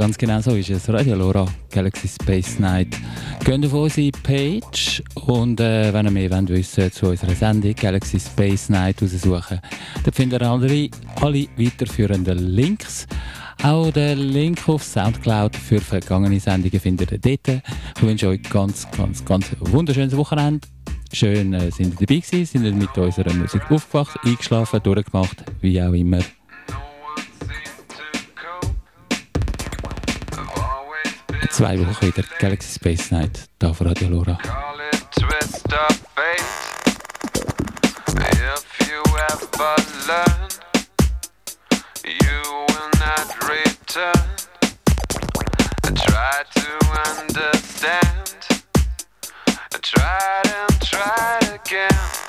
ganz genau so ist es. Radio Lora, Galaxy Space Night. Geht auf unsere Page und äh, wenn ihr mehr wissen zu unserer Sendung Galaxy Space Night raussuchen, dann findet ihr alle, alle weiterführenden Links. Auch den Link auf Soundcloud für vergangene Sendungen findet ihr dort. Ich wünsche euch ganz, ganz, ganz wunderschönes Wochenende. Schön äh, sind ihr dabei gewesen, sind ihr mit unserer Musik aufgewacht, eingeschlafen, durchgemacht, wie auch immer. Zwei Wochen wieder Galaxy Space Night da auf Radio Lora. And again.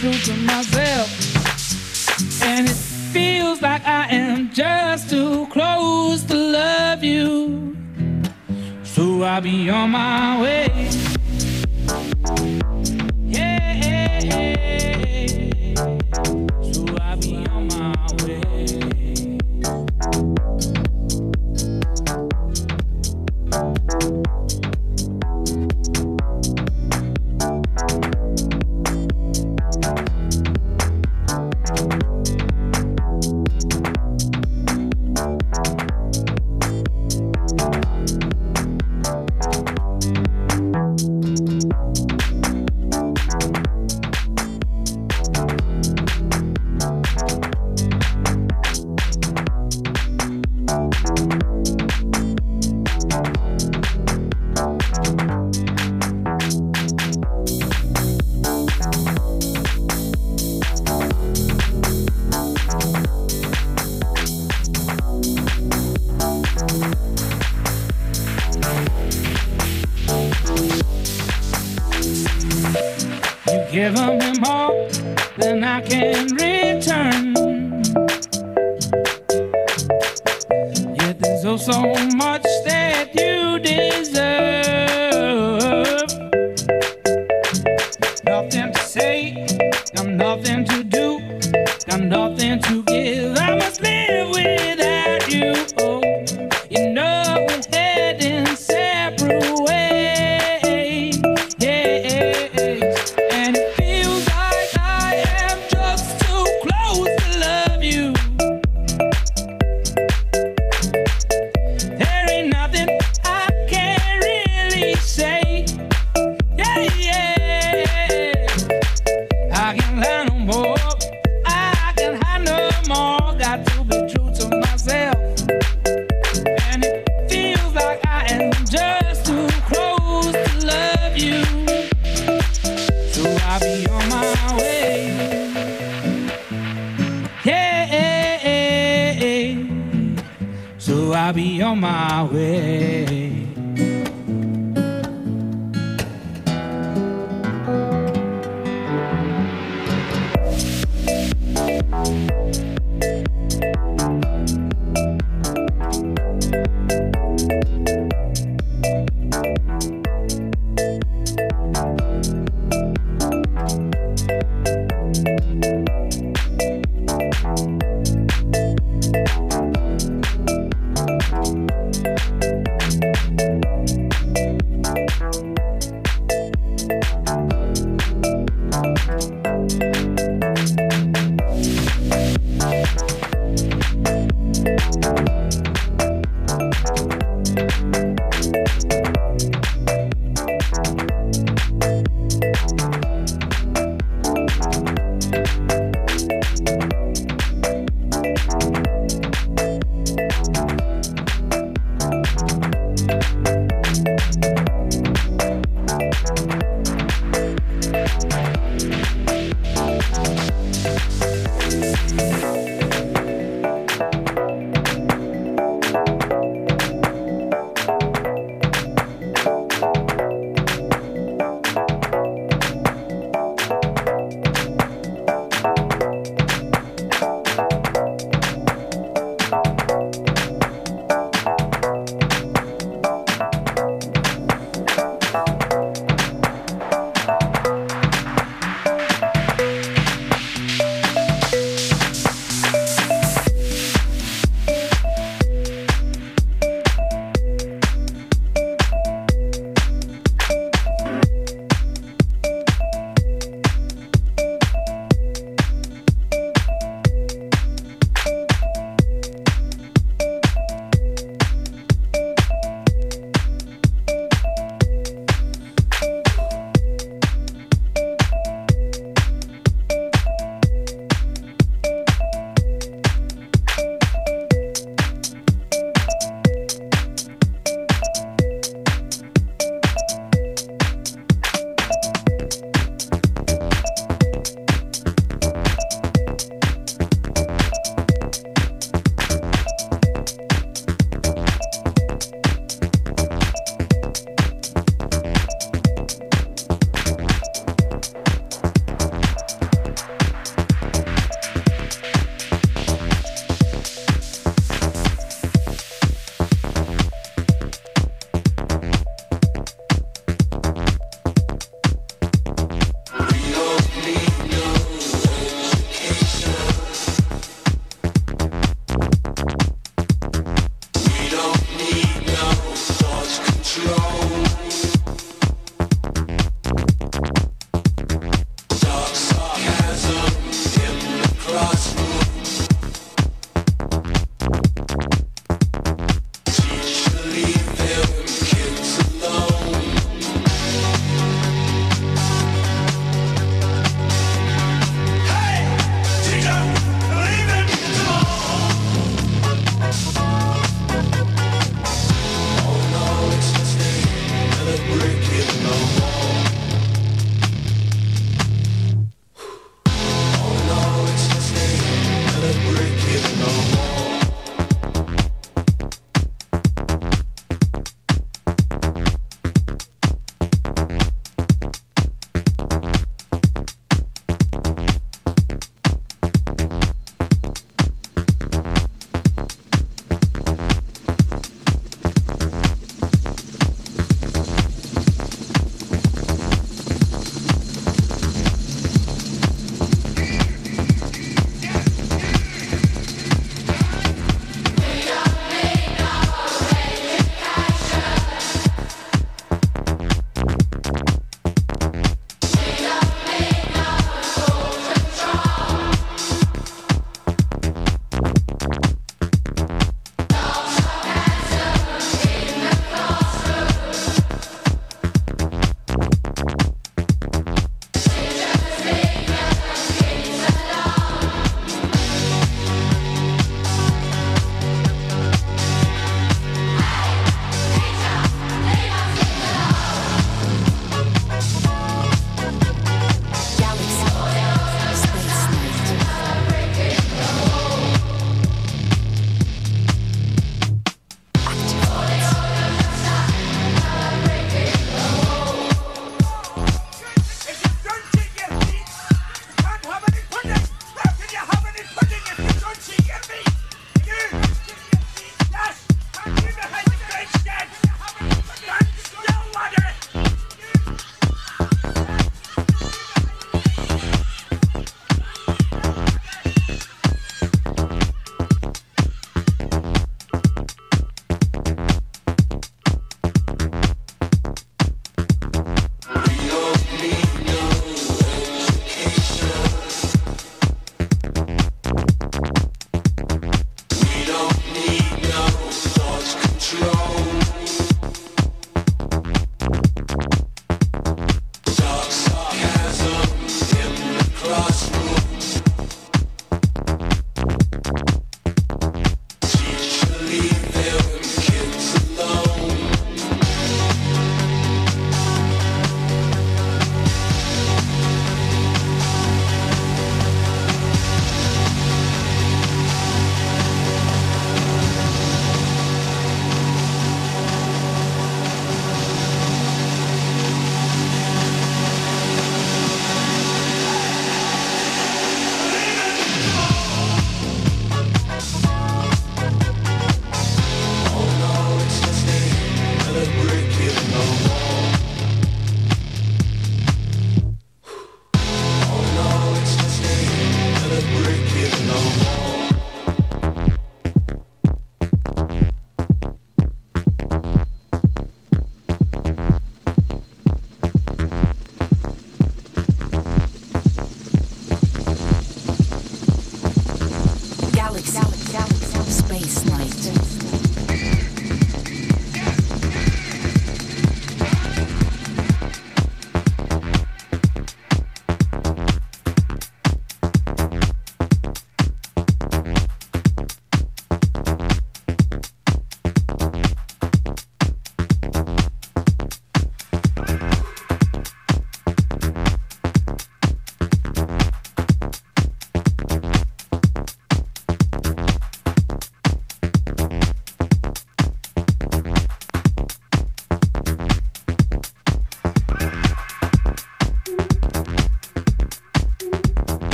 to myself. And it feels like I am just too close to love you. So I'll be on my way.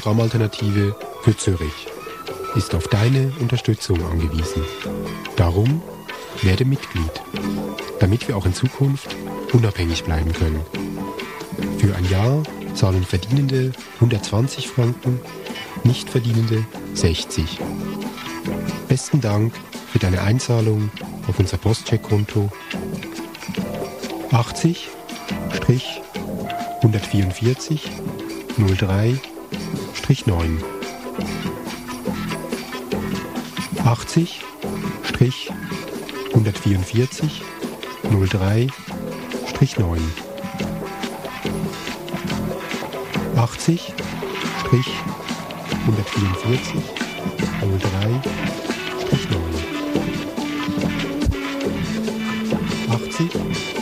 Programmalternative für Zürich ist auf deine Unterstützung angewiesen. Darum werde Mitglied, damit wir auch in Zukunft unabhängig bleiben können. Für ein Jahr zahlen Verdienende 120 Franken, Nichtverdienende 60. Besten Dank für deine Einzahlung auf unser Postcheckkonto 80 144 03 9 80 144 03 9 80 144 03 9 80